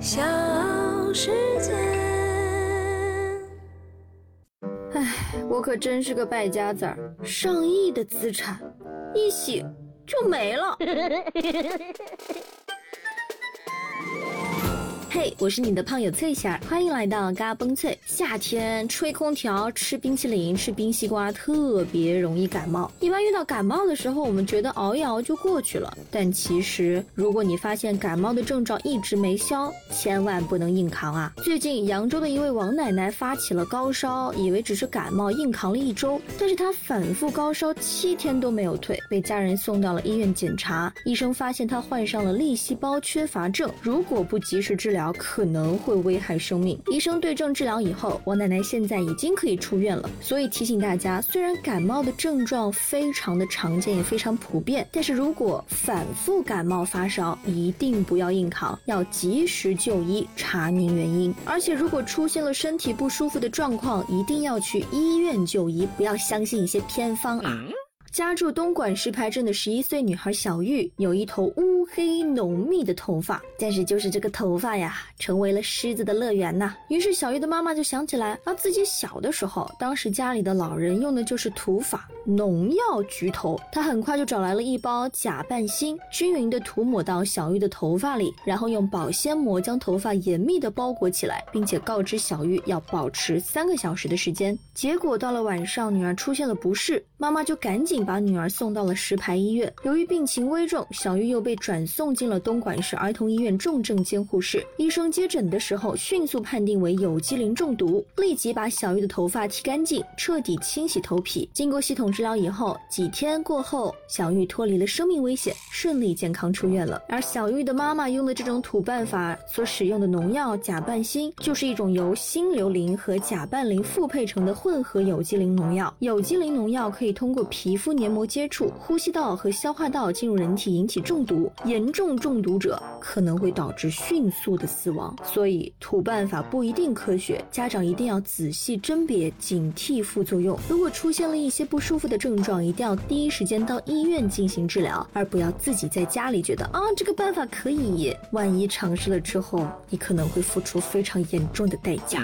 小世界。唉，我可真是个败家子儿，上亿的资产，一洗就没了。嘿，我是你的胖友翠仙儿，欢迎来到嘎嘣脆。夏天吹空调、吃冰淇淋、吃冰西瓜，特别容易感冒。一般遇到感冒的时候，我们觉得熬一熬就过去了。但其实，如果你发现感冒的症状一直没消，千万不能硬扛啊！最近，扬州的一位王奶奶发起了高烧，以为只是感冒，硬扛了一周。但是她反复高烧七天都没有退，被家人送到了医院检查。医生发现她患上了粒细胞缺乏症，如果不及时治疗，可能会危害生命。医生对症治疗以后，王奶奶现在已经可以出院了。所以提醒大家，虽然感冒的症状非常的常见，也非常普遍，但是如果反复感冒发烧，一定不要硬扛，要及时就医，查明原因。而且如果出现了身体不舒服的状况，一定要去医院就医，不要相信一些偏方啊。家住东莞石牌镇的十一岁女孩小玉有一头乌黑浓密的头发，但是就是这个头发呀，成为了狮子的乐园呐。于是小玉的妈妈就想起来，啊，自己小的时候，当时家里的老人用的就是土法农药焗头。她很快就找来了一包假半芯，均匀的涂抹到小玉的头发里，然后用保鲜膜将头发严密的包裹起来，并且告知小玉要保持三个小时的时间。结果到了晚上，女儿出现了不适，妈妈就赶紧。把女儿送到了石牌医院，由于病情危重，小玉又被转送进了东莞市儿童医院重症监护室。医生接诊的时候，迅速判定为有机磷中毒，立即把小玉的头发剃干净，彻底清洗头皮。经过系统治疗以后，几天过后，小玉脱离了生命危险，顺利健康出院了。而小玉的妈妈用的这种土办法所使用的农药甲拌锌，就是一种由锌硫磷和甲拌磷复配成的混合有机磷农药。有机磷农药可以通过皮肤。黏膜接触、呼吸道和消化道进入人体，引起中毒。严重中毒者可能会导致迅速的死亡。所以土办法不一定科学，家长一定要仔细甄别，警惕副作用。如果出现了一些不舒服的症状，一定要第一时间到医院进行治疗，而不要自己在家里觉得啊这个办法可以。万一尝试了之后，你可能会付出非常严重的代价。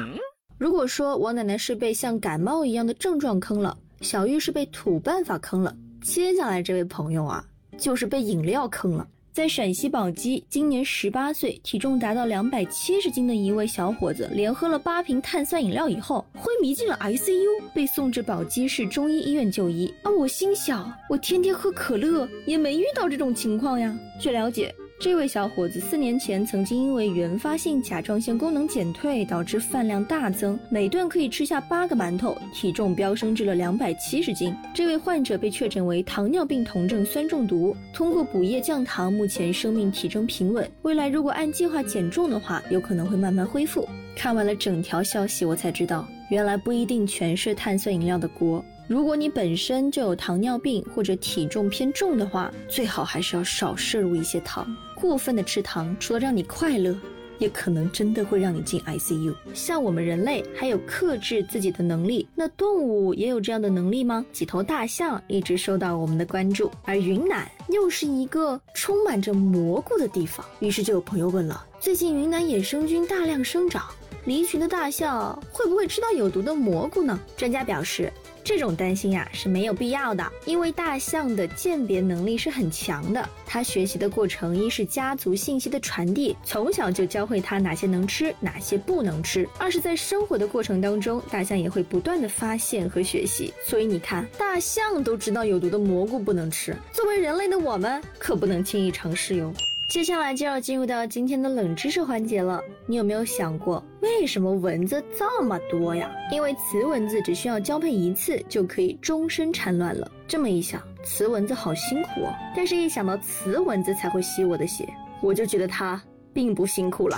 如果说王奶奶是被像感冒一样的症状坑了。小玉是被土办法坑了，接下来这位朋友啊，就是被饮料坑了。在陕西宝鸡，今年十八岁、体重达到两百七十斤的一位小伙子，连喝了八瓶碳酸饮料以后，昏迷进了 ICU，被送至宝鸡市中医医院就医。啊，我心想，我天天喝可乐，也没遇到这种情况呀。据了解。这位小伙子四年前曾经因为原发性甲状腺功能减退导致饭量大增，每顿可以吃下八个馒头，体重飙升至了两百七十斤。这位患者被确诊为糖尿病酮症酸中毒，通过补液降糖，目前生命体征平稳。未来如果按计划减重的话，有可能会慢慢恢复。看完了整条消息，我才知道，原来不一定全是碳酸饮料的锅。如果你本身就有糖尿病或者体重偏重的话，最好还是要少摄入一些糖。过分的吃糖，除了让你快乐，也可能真的会让你进 ICU。像我们人类还有克制自己的能力，那动物也有这样的能力吗？几头大象一直受到我们的关注，而云南又是一个充满着蘑菇的地方。于是就有朋友问了：最近云南野生菌大量生长，离群的大象会不会吃到有毒的蘑菇呢？专家表示。这种担心呀是没有必要的，因为大象的鉴别能力是很强的。它学习的过程，一是家族信息的传递，从小就教会它哪些能吃，哪些不能吃；二是在生活的过程当中，大象也会不断的发现和学习。所以你看，大象都知道有毒的蘑菇不能吃，作为人类的我们可不能轻易尝试哟。接下来就要进入到今天的冷知识环节了。你有没有想过，为什么蚊子这么多呀？因为雌蚊子只需要交配一次就可以终身产卵了。这么一想，雌蚊子好辛苦哦。但是，一想到雌蚊子才会吸我的血，我就觉得它并不辛苦了。